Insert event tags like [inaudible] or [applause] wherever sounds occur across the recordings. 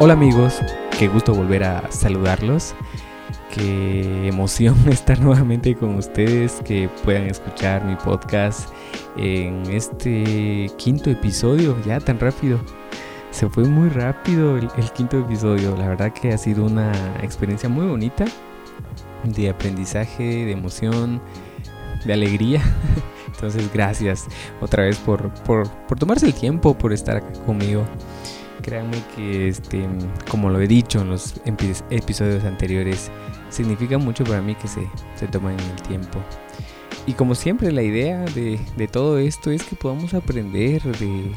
Hola amigos, qué gusto volver a saludarlos. Qué emoción [laughs] estar nuevamente con ustedes, que puedan escuchar mi podcast en este quinto episodio, ya tan rápido. Se fue muy rápido el, quinto episodio, la verdad que ha sido una experiencia muy bonita de aprendizaje, de emoción, de alegría. [laughs] Entonces gracias otra vez por, por, por tomarse el tiempo, por estar acá conmigo. Créanme que, este, como lo he dicho en los episodios anteriores, significa mucho para mí que se, se tomen el tiempo. Y como siempre, la idea de, de, todo esto es que podamos aprender de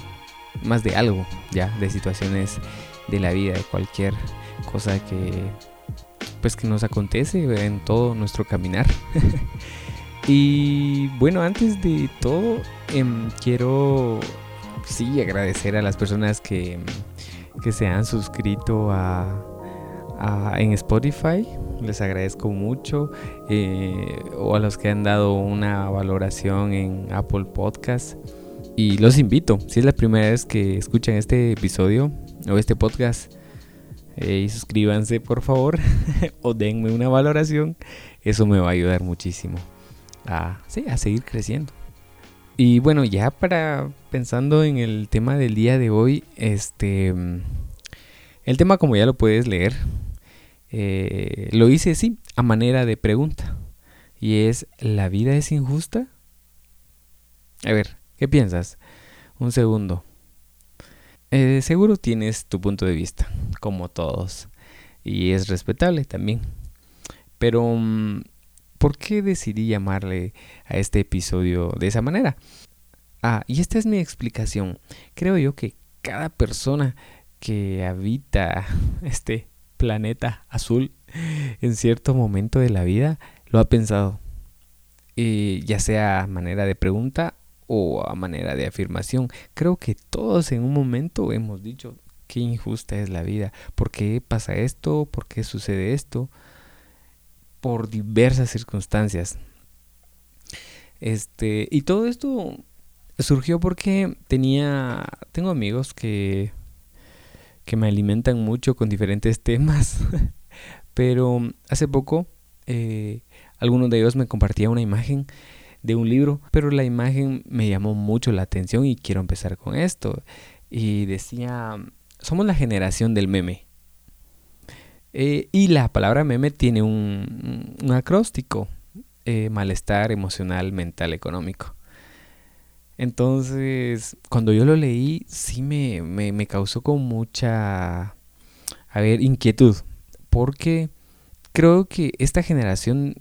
más de algo, ya, de situaciones de la vida, de cualquier cosa que pues que nos acontece en todo nuestro caminar. [laughs] y bueno, antes de todo, em, quiero sí agradecer a las personas que que se han suscrito a, en Spotify. Les agradezco mucho. Eh, o a los que han dado una valoración en Apple Podcast. Y los invito, si es la primera vez que escuchan este episodio o este podcast, eh, suscríbanse por favor [laughs] o denme una valoración. Eso me va a ayudar muchísimo a, seguir creciendo. Y bueno, ya para pensando en el tema del día de hoy, este, el tema como ya lo puedes leer, eh, lo hice sí, a manera de pregunta. Y es, ¿la vida es injusta? A ver, ¿qué piensas? Un segundo. Eh, seguro tienes tu punto de vista, como todos, y es respetable también. Pero mm, ¿Por qué decidí llamarle a este episodio de esa manera? Ah, y esta es mi explicación. Creo yo que cada persona que habita [laughs] este planeta azul en cierto momento de la vida lo ha pensado. ya sea a manera de pregunta o a manera de afirmación. Creo que todos en un momento hemos dicho qué injusta es la vida. ¿Por qué pasa esto? ¿Por qué sucede esto? Por diversas circunstancias. Este, y todo esto surgió porque tenía tengo amigos que que me alimentan mucho con diferentes [laughs] temas. Pero hace poco eh, alguno de ellos me compartía una imagen de un libro, pero la imagen me llamó mucho la atención y quiero empezar con esto. Y decía, somos la generación del meme. Eh, y la palabra meme tiene un, acróstico, eh, malestar emocional, mental, económico. Entonces, cuando yo lo leí, sí me, me, causó con mucha, a ver, inquietud, porque creo que esta generación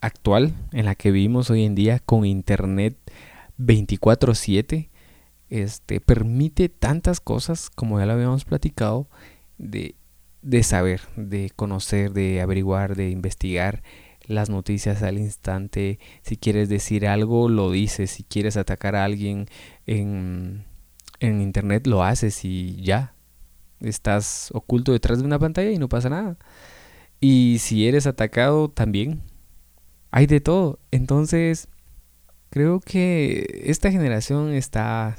actual en la que vivimos hoy en día con internet 24/7 este permite tantas cosas como ya lo habíamos platicado de de saber, de conocer, de averiguar, de investigar las noticias al instante. Si quieres decir algo, lo dices. Si quieres atacar a alguien en, en internet, lo haces y ya. Estás oculto detrás de una pantalla y no pasa nada. Y si eres atacado, también. Hay de todo. Entonces, creo que esta generación está,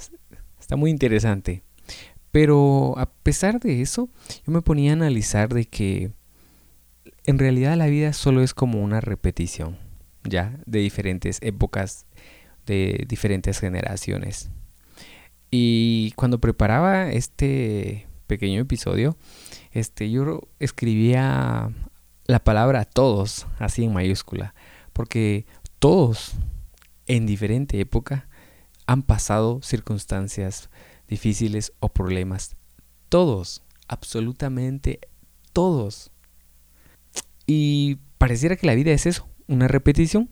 está muy interesante. Pero a pesar de eso, yo me ponía a analizar de que en realidad la vida solo es como una repetición, ya, de diferentes épocas, de diferentes generaciones. Y cuando preparaba este pequeño episodio, este, yo escribía la palabra todos, así en mayúscula, porque todos en diferente época han pasado circunstancias difíciles o problemas. Todos, absolutamente todos. Y pareciera que la vida es eso, una repetición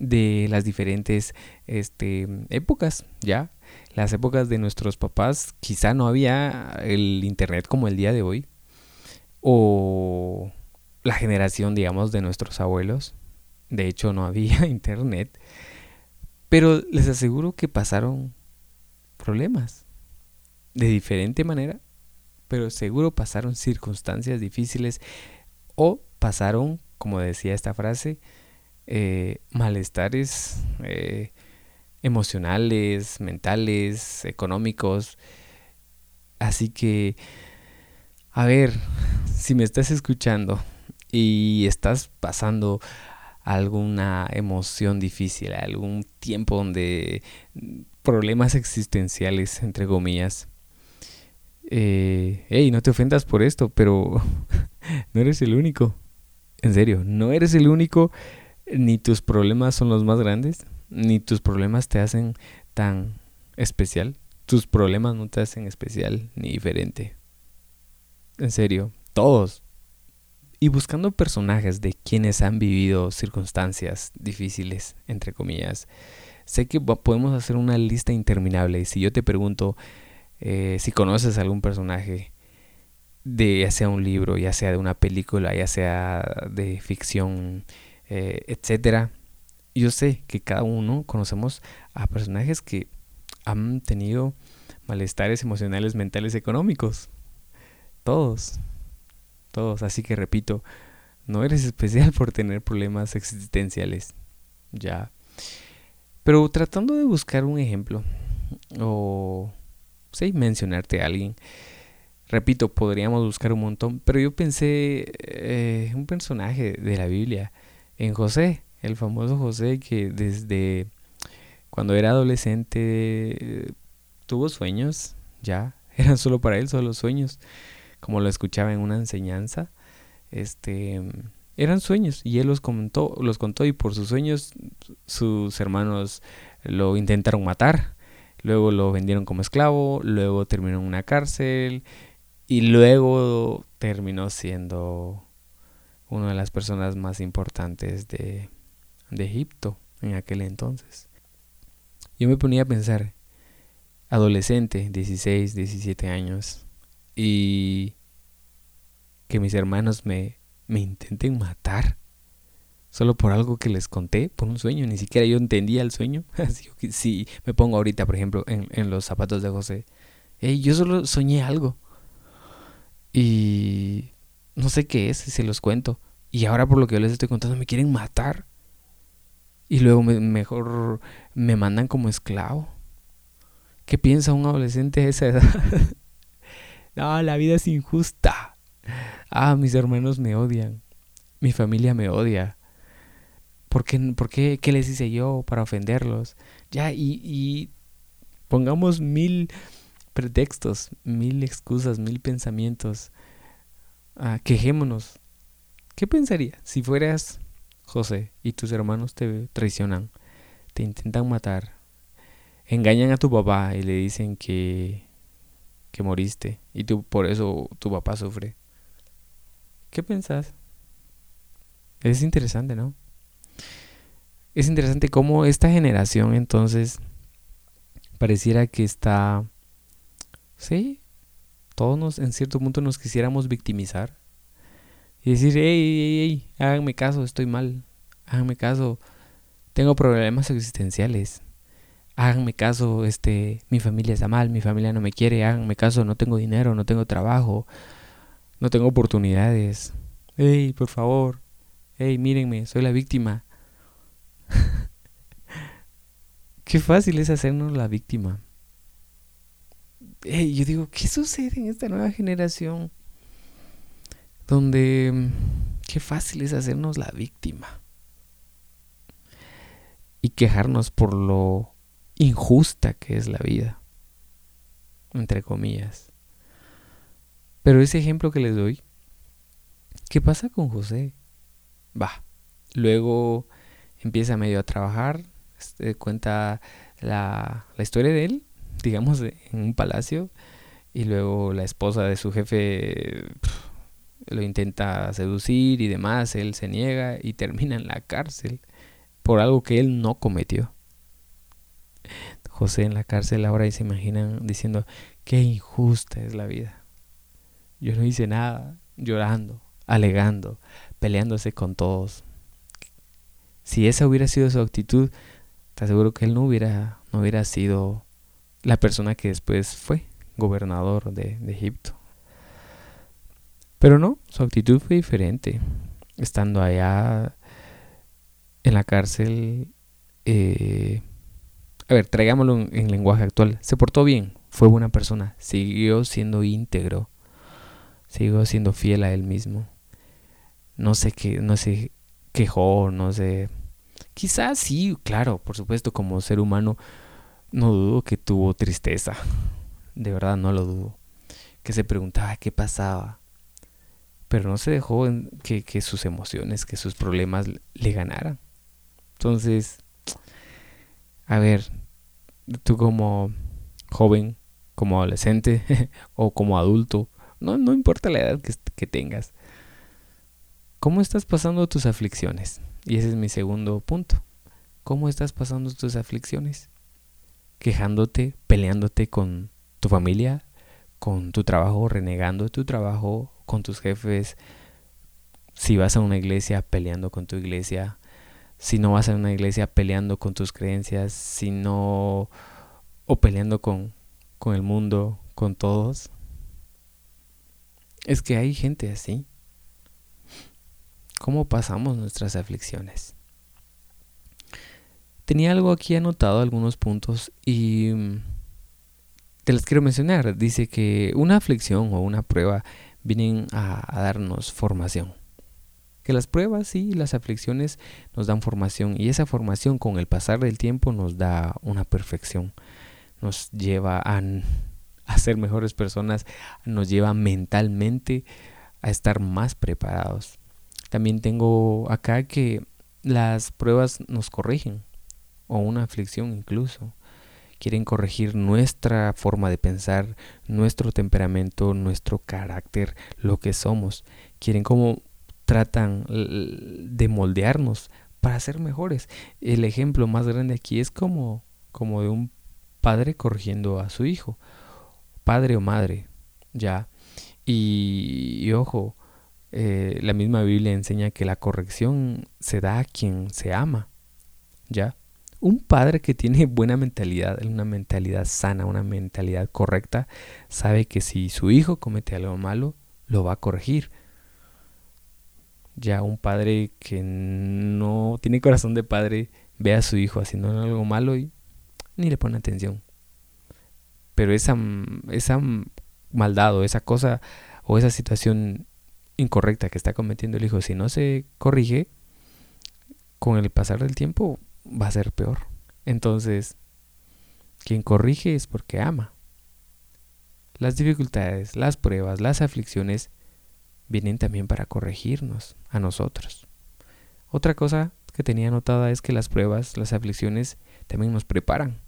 de las diferentes este, épocas, ¿ya? Las épocas de nuestros papás quizá no había el internet como el día de hoy. O la generación, digamos, de nuestros abuelos. De hecho, no había [laughs] internet. Pero les aseguro que pasaron problemas de diferente manera, pero seguro pasaron circunstancias difíciles o pasaron, como decía esta frase, eh, malestares eh, emocionales, mentales, económicos. Así que, a ver, si me estás escuchando y estás pasando alguna emoción difícil, algún tiempo donde problemas existenciales, entre comillas, eh, hey, no te ofendas por esto, pero [laughs] no eres el único. En serio, no eres el único, ni tus problemas son los más grandes, ni tus problemas te hacen tan especial. Tus problemas no te hacen especial ni diferente. En serio, todos. Y buscando personajes de quienes han vivido circunstancias difíciles, entre comillas, sé que podemos hacer una lista interminable. Y si yo te pregunto eh, si conoces algún personaje de ya sea un libro, ya sea de una película, ya sea de ficción, eh, etcétera. Yo sé que cada uno conocemos a personajes que han tenido malestares emocionales, mentales, económicos. Todos. Todos. Así que repito, no eres especial por tener problemas existenciales. Ya. Pero tratando de buscar un ejemplo o sí, mencionarte a alguien. Repito, podríamos buscar un montón, pero yo pensé eh, un personaje de la Biblia, en José, el famoso José que desde cuando era adolescente tuvo sueños, ya, [laughs] eran solo para él, solo sueños, como lo escuchaba en una enseñanza, este, eran sueños y él los contó, los contó y por sus sueños sus hermanos lo intentaron matar, luego lo vendieron como esclavo, luego terminó en una cárcel y luego terminó siendo una de las personas más importantes de, Egipto en aquel entonces. Yo me ponía a pensar, adolescente, 16, 17 años, y que mis hermanos me intenten matar solo por algo que les conté, por un sueño, ni siquiera yo entendía el sueño. [laughs] Así si me pongo ahorita, por ejemplo, en, los zapatos de José, yo solo soñé algo. Y no sé qué es, se los cuento. Y ahora por lo que yo les estoy contando me quieren matar. Y luego mejor me mandan como esclavo. ¿Qué piensa un adolescente a esa edad? [laughs] no, la vida es injusta. Ah, mis hermanos me odian. Mi familia me odia. ¿Por qué, por qué, les hice yo para ofenderlos? Ya, y, y pongamos mil pretextos, mil excusas, mil pensamientos. Ah, quejémonos. ¿Qué pensaría si fueras José y tus hermanos te traicionan, te intentan matar, engañan a tu papá y le dicen que, que moriste y tú por eso tu papá sufre? ¿Qué pensás? Es interesante, ¿no? Es interesante cómo esta generación entonces pareciera que está Sí, todos en cierto punto nos quisiéramos victimizar y decir, hey, háganme caso, estoy mal, háganme caso, tengo problemas existenciales, háganme caso, este, mi familia está mal, mi familia no me quiere, háganme caso, no tengo dinero, no tengo trabajo, no tengo oportunidades, hey, por favor, hey, mírenme, soy la víctima. [laughs] Qué fácil es hacernos la víctima yo digo, ¿qué sucede en esta nueva generación? Donde mm, qué fácil es hacernos la víctima. Y quejarnos por lo injusta que es la vida. Entre comillas. Pero ese ejemplo que les doy, ¿qué pasa con José? Va. Luego empieza medio a trabajar, este, cuenta la, la historia de él [laughs] digamos, en un palacio y luego la esposa de su jefe lo intenta seducir y demás, él se niega y termina en la cárcel por algo que él no cometió. José en la cárcel ahora y se imaginan diciendo, qué injusta es la vida. Yo no hice nada, llorando, alegando, peleándose con todos. Si esa hubiera sido su actitud, te aseguro que él no hubiera, no hubiera sido la persona que después fue gobernador de, Egipto. Pero no, su actitud fue diferente. Estando allá en la cárcel, eh, a ver, traigámoslo en, lenguaje actual. Se portó bien, fue buena persona, siguió siendo íntegro, siguió siendo fiel a él mismo. No sé qué, no se quejó, no sé. Quizás sí, claro, por supuesto, como ser humano, no dudo que tuvo tristeza. De verdad, no lo dudo. Que se preguntaba qué pasaba. Pero no se dejó que, que sus emociones, que sus problemas le ganaran. Entonces, a ver, tú como joven, como adolescente [laughs] o como adulto, no, no importa la edad que, que tengas, ¿cómo estás pasando tus aflicciones? Y ese es mi segundo punto. ¿Cómo estás pasando tus aflicciones? Quejándote, peleándote con tu familia, con tu trabajo, renegando tu trabajo, con tus jefes. Si vas a una iglesia, peleando con tu iglesia, si no vas a una iglesia peleando con tus creencias, si no o peleando con, con el mundo, con todos. Es que hay gente así. ¿Cómo pasamos nuestras aflicciones? Tenía algo aquí anotado, algunos puntos, y mm, te las quiero mencionar. Dice que una aflicción o una prueba vienen a, darnos formación que las pruebas y las aflicciones nos dan formación y esa formación con el pasar del tiempo nos da una perfección, nos lleva a, a ser mejores personas, nos lleva mentalmente a estar más preparados. También tengo acá que las pruebas nos corrigen, o una aflicción incluso. Quieren corregir nuestra forma de pensar, nuestro temperamento, nuestro carácter, lo que somos. Quieren como tratan de moldearnos para ser mejores. El ejemplo más grande aquí es como, como de un padre corrigiendo a su hijo, padre o madre, ya. Y, ojo, eh, la misma Biblia enseña que la corrección se da a quien se ama, ya. Un padre que tiene buena mentalidad, una mentalidad sana, una mentalidad correcta, sabe que si su hijo comete algo malo, lo va a corregir ya un padre que no tiene corazón de padre ve a su hijo haciendo algo malo y ni le pone atención. Pero esa, esa maldad o esa cosa o esa situación incorrecta que está cometiendo el hijo, si no se corrige, con el pasar del tiempo va a ser peor. Entonces, quien corrige es porque ama. Las dificultades, las pruebas, las aflicciones vienen también para corregirnos a nosotros. Otra cosa que tenía anotada es que las pruebas, las aflicciones también nos preparan.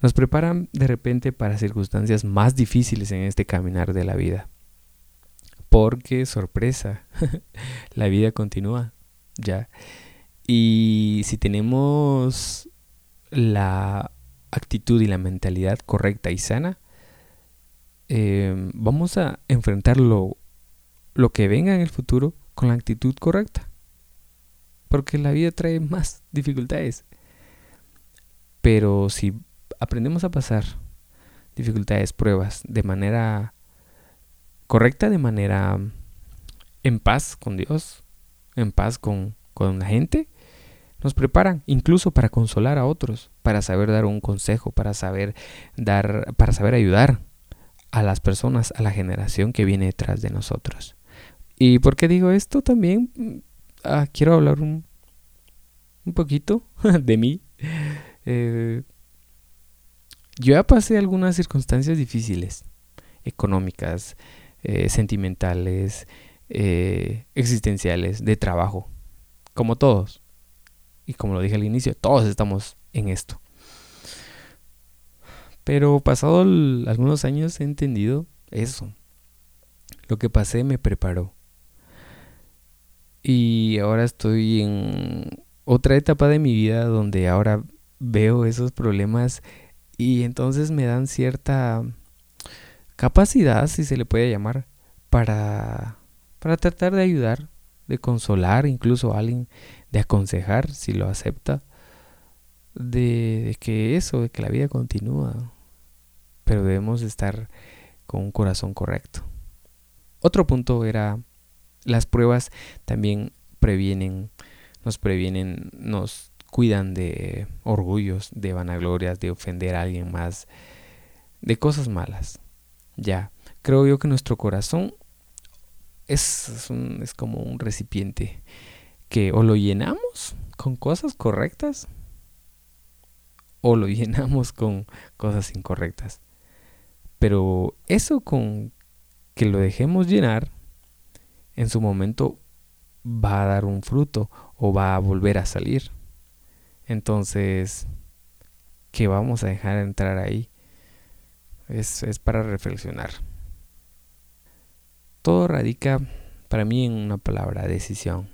Nos preparan de repente para circunstancias más difíciles en este caminar de la vida. Porque, sorpresa, [laughs] la vida continúa, ¿ya? Y si tenemos la actitud y la mentalidad correcta y sana, Em, vamos a enfrentar lo, que venga en el futuro con la actitud correcta. Porque la vida trae más dificultades. Pero si aprendemos a pasar dificultades, pruebas de manera correcta, de manera en paz con Dios, en paz con, con la gente, nos preparan incluso para consolar a otros, para saber dar un consejo, para saber dar, para saber ayudar, a las personas, a la generación que viene detrás de nosotros. ¿Y por qué digo esto? También mm, ah, quiero hablar un, un poquito [laughs] de mí. Eh, yo ya pasé algunas circunstancias difíciles, económicas, eh, sentimentales, eh, existenciales, de trabajo, como todos. Y como lo dije al inicio, todos estamos en esto. Pero pasado algunos años he entendido eso. Lo que pasé me preparó. Y ahora estoy en otra etapa de mi vida donde ahora veo esos problemas y entonces me dan cierta capacidad, si se le puede llamar, para, para tratar de ayudar, de consolar incluso a alguien, de aconsejar si lo acepta de, que eso, de que la vida continúa, pero debemos estar con un corazón correcto. Otro punto era las pruebas también previenen, nos previenen, nos cuidan de orgullos, de vanaglorias, de ofender a alguien más, de cosas malas. Ya, creo yo que nuestro corazón es, es como un recipiente que o lo llenamos con cosas correctas o lo [laughs] llenamos con cosas incorrectas. Pero eso con que lo dejemos llenar, en su momento va a dar un fruto o va a volver a salir. Entonces, ¿qué vamos a dejar entrar ahí? Es, es para reflexionar. Todo radica para mí en una palabra, decisión.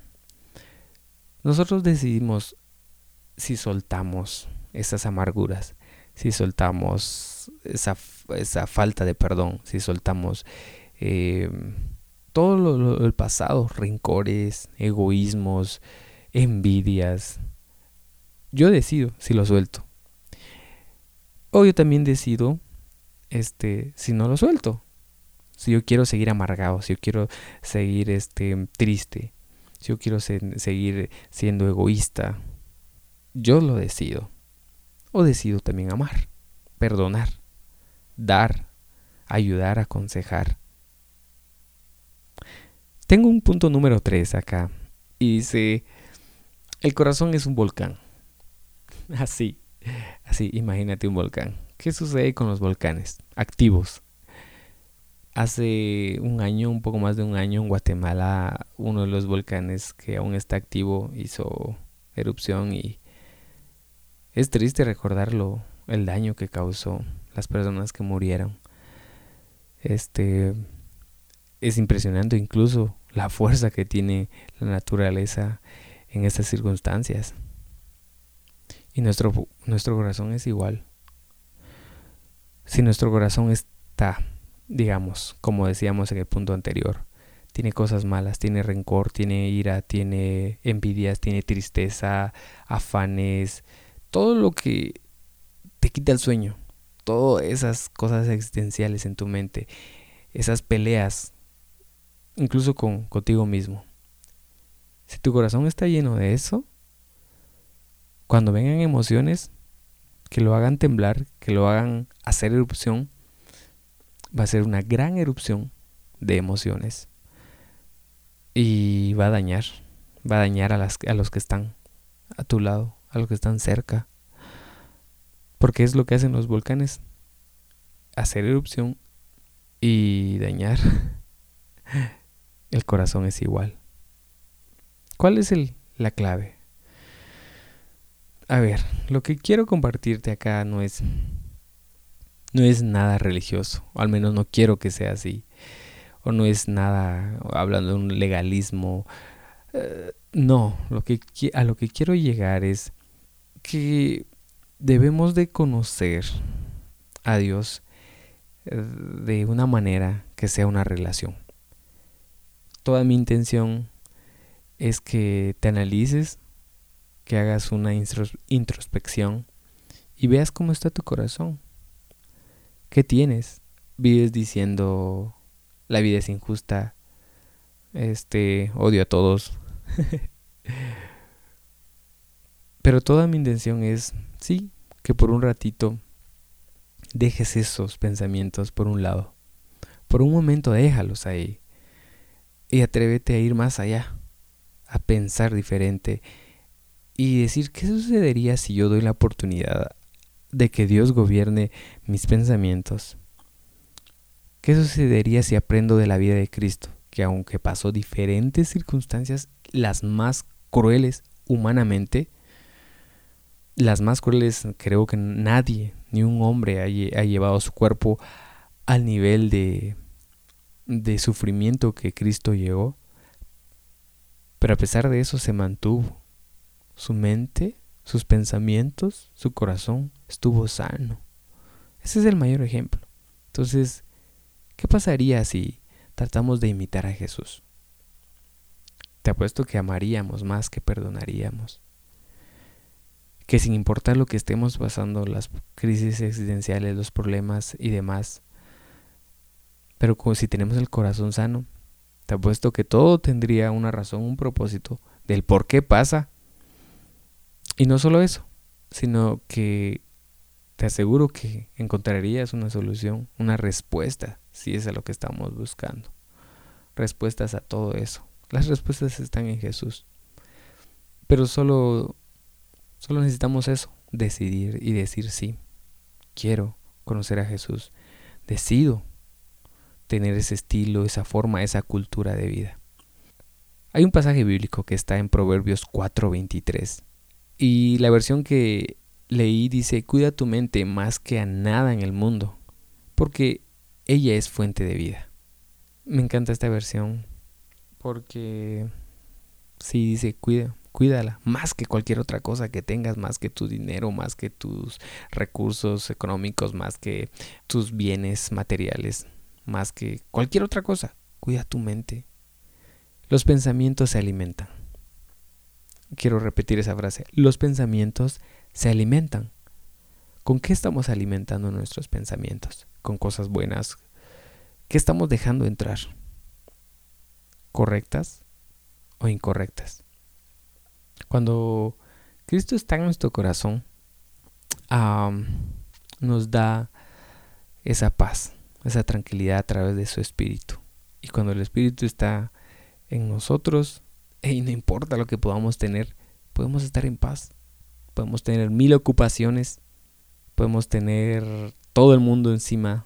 Nosotros decidimos si soltamos esas amarguras, si soltamos esa, esa falta de perdón, si soltamos eh, todo lo, el pasado, rencores, egoísmos, envidias. Yo decido si lo suelto. O yo también decido este si no lo suelto. Si yo quiero seguir amargado, si yo quiero seguir este triste, si yo quiero seguir siendo egoísta, yo lo decido. O decido también amar, perdonar, dar, ayudar, aconsejar. Tengo un punto número 3 acá. Y dice, el corazón es un volcán. [laughs] Así, así, imagínate un volcán. ¿Qué sucede con los volcanes activos? Hace un año, un poco más de un año, en Guatemala, uno de los volcanes que aún está activo hizo erupción y es triste recordarlo, el daño que causó, las personas que murieron. Este es impresionante incluso la fuerza que tiene la naturaleza en estas circunstancias. Y nuestro, nuestro corazón es igual. Si nuestro corazón está, digamos, como decíamos en el punto anterior, tiene cosas malas, tiene rencor, tiene ira, tiene envidias, tiene tristeza, afanes, todo lo que te quita el sueño, todas esas cosas existenciales en tu mente, esas peleas incluso con contigo mismo. Si tu corazón está lleno de eso, cuando vengan emociones que lo hagan temblar, que lo hagan hacer erupción, va a ser una gran erupción de emociones. Y va a dañar, va a dañar a, las, a los que están a tu lado, a los que están cerca. Porque es lo que hacen los volcanes, hacer erupción y dañar. [laughs] el corazón es igual. ¿Cuál es el, la clave? A ver, lo que quiero compartirte acá no es no es nada religioso, o al menos no quiero que sea así, o no es nada hablando de un legalismo. Eh, no, lo que a lo que quiero llegar es que debemos de conocer a Dios eh, de una manera que sea una relación toda mi intención es que te analices, que hagas una introspección y veas cómo está tu corazón. ¿Qué tienes? Vives diciendo la vida es injusta, este odio a todos. [laughs] Pero toda mi intención es, sí, que por un ratito dejes esos pensamientos por un lado. Por un momento déjalos ahí y atrévete a ir más allá, a pensar diferente y decir qué sucedería si yo doy la oportunidad de que Dios gobierne mis pensamientos. ¿Qué sucedería si aprendo de la vida de Cristo, que aunque pasó diferentes circunstancias, las más crueles humanamente, las más crueles creo que nadie, ni un hombre ha, llevado su cuerpo al nivel de, sufrimiento que Cristo llegó, pero a pesar de eso se mantuvo. Su mente, sus pensamientos, su corazón estuvo sano. Ese es el mayor ejemplo. Entonces, ¿qué pasaría si tratamos de imitar a Jesús? Te apuesto que amaríamos más que perdonaríamos. Que sin importar lo que estemos pasando, las crisis existenciales, los problemas y demás, pero como si tenemos el corazón sano, te apuesto que todo tendría una razón, un propósito del por qué pasa. Y no solo eso, sino que te aseguro que encontrarías una solución, una respuesta, si es a lo que estamos buscando. Respuestas a todo eso. Las respuestas están en Jesús. Pero solo, solo necesitamos eso, decidir y decir sí. Quiero conocer a Jesús. Decido tener ese estilo, esa forma, esa cultura de vida. Hay un pasaje bíblico que está en Proverbios 4:23 y la versión que leí dice, cuida tu mente más que a nada en el mundo, porque ella es fuente de vida. Me encanta esta versión porque sí dice, cuida, cuídala, más que cualquier otra cosa que tengas, más que tu dinero, más que tus recursos económicos, más que tus bienes materiales, más que cualquier otra cosa. Cuida tu mente. Los pensamientos se alimentan. Quiero repetir esa frase. Los pensamientos se alimentan. ¿Con qué estamos alimentando nuestros pensamientos? ¿Con cosas buenas? ¿Qué estamos dejando entrar? ¿Correctas o incorrectas? Cuando Cristo está en nuestro corazón, nos da esa paz, esa tranquilidad a través de su espíritu. Y cuando el espíritu está en nosotros, y no importa lo que podamos tener, podemos estar en paz. Podemos tener mil ocupaciones, podemos tener todo el mundo encima,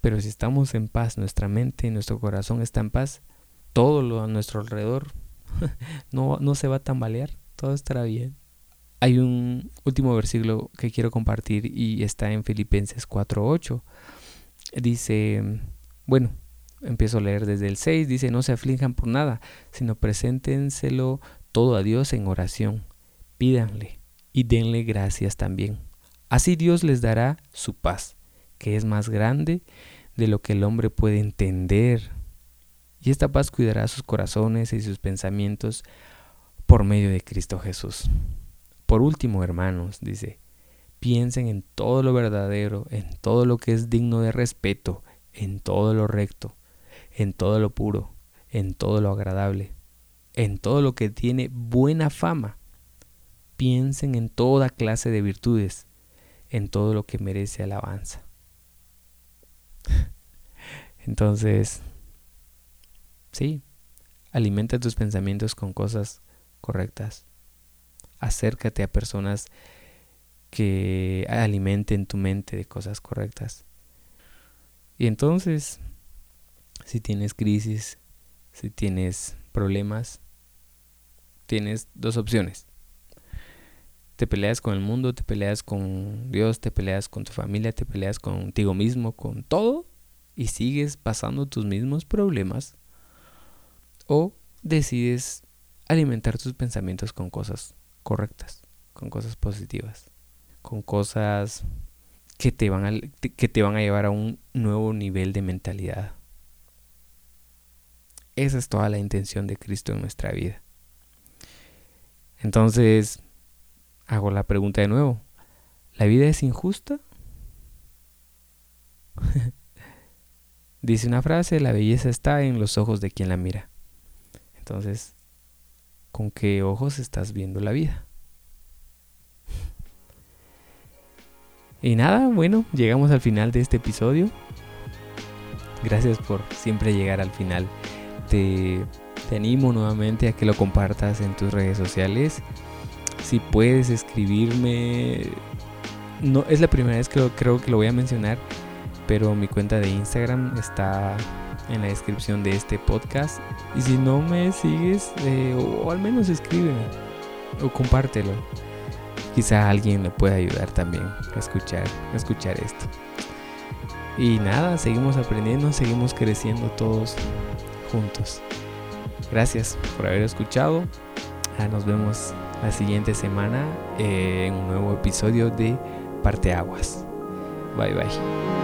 pero si estamos en paz, nuestra mente y nuestro corazón está en paz, todo lo a nuestro alrededor [laughs] no, no se va a tambalear, todo estará bien. Hay un último versículo que quiero compartir y está en Filipenses 4.8. Dice, bueno, empiezo a leer desde el 6, dice, no se aflijan por nada, sino preséntenselo todo a Dios en oración. Pídanle y denle gracias también. Así Dios les dará su paz, que es más grande de lo que el hombre puede entender. Y esta paz cuidará sus corazones y sus pensamientos por medio de Cristo Jesús. Por último, hermanos, dice, piensen en todo lo verdadero, en todo lo que es digno de respeto, en todo lo recto, en todo lo puro, en todo lo agradable, en todo lo que tiene buena fama. Piensen en toda clase de virtudes, en todo lo que merece alabanza. [laughs] Entonces, sí, alimenta tus pensamientos con cosas correctas. Acércate a personas que alimenten tu mente de cosas correctas. Y entonces si tienes crisis, si tienes problemas, tienes dos opciones. Te peleas con el mundo, te peleas con Dios, te peleas con tu familia, te peleas contigo mismo, con todo, y sigues pasando tus mismos problemas. O decides alimentar tus pensamientos con cosas correctas, con cosas positivas, con cosas que te van a, que te van a llevar a un nuevo nivel de mentalidad, esa es toda la intención de Cristo en nuestra vida. Entonces, hago la pregunta de nuevo. ¿La vida es injusta? [laughs] Dice una frase, la belleza está en los ojos de quien la mira. Entonces, ¿con qué ojos estás viendo la vida? [laughs] Y nada, bueno, llegamos al final de este episodio. Gracias por siempre llegar al final te, animo nuevamente a que lo compartas en tus redes sociales. Si puedes escribirme, no es la primera vez que creo que lo voy a mencionar, pero mi cuenta de Instagram está en la descripción de este podcast. Y si no me sigues, eh, o, al menos escríbeme o compártelo. Quizá alguien le pueda ayudar también a escuchar, a escuchar esto. Y nada, seguimos aprendiendo, seguimos creciendo todos Gracias por haber escuchado. Ah, nos vemos la siguiente semana en un nuevo episodio de Parte Aguas. Bye bye.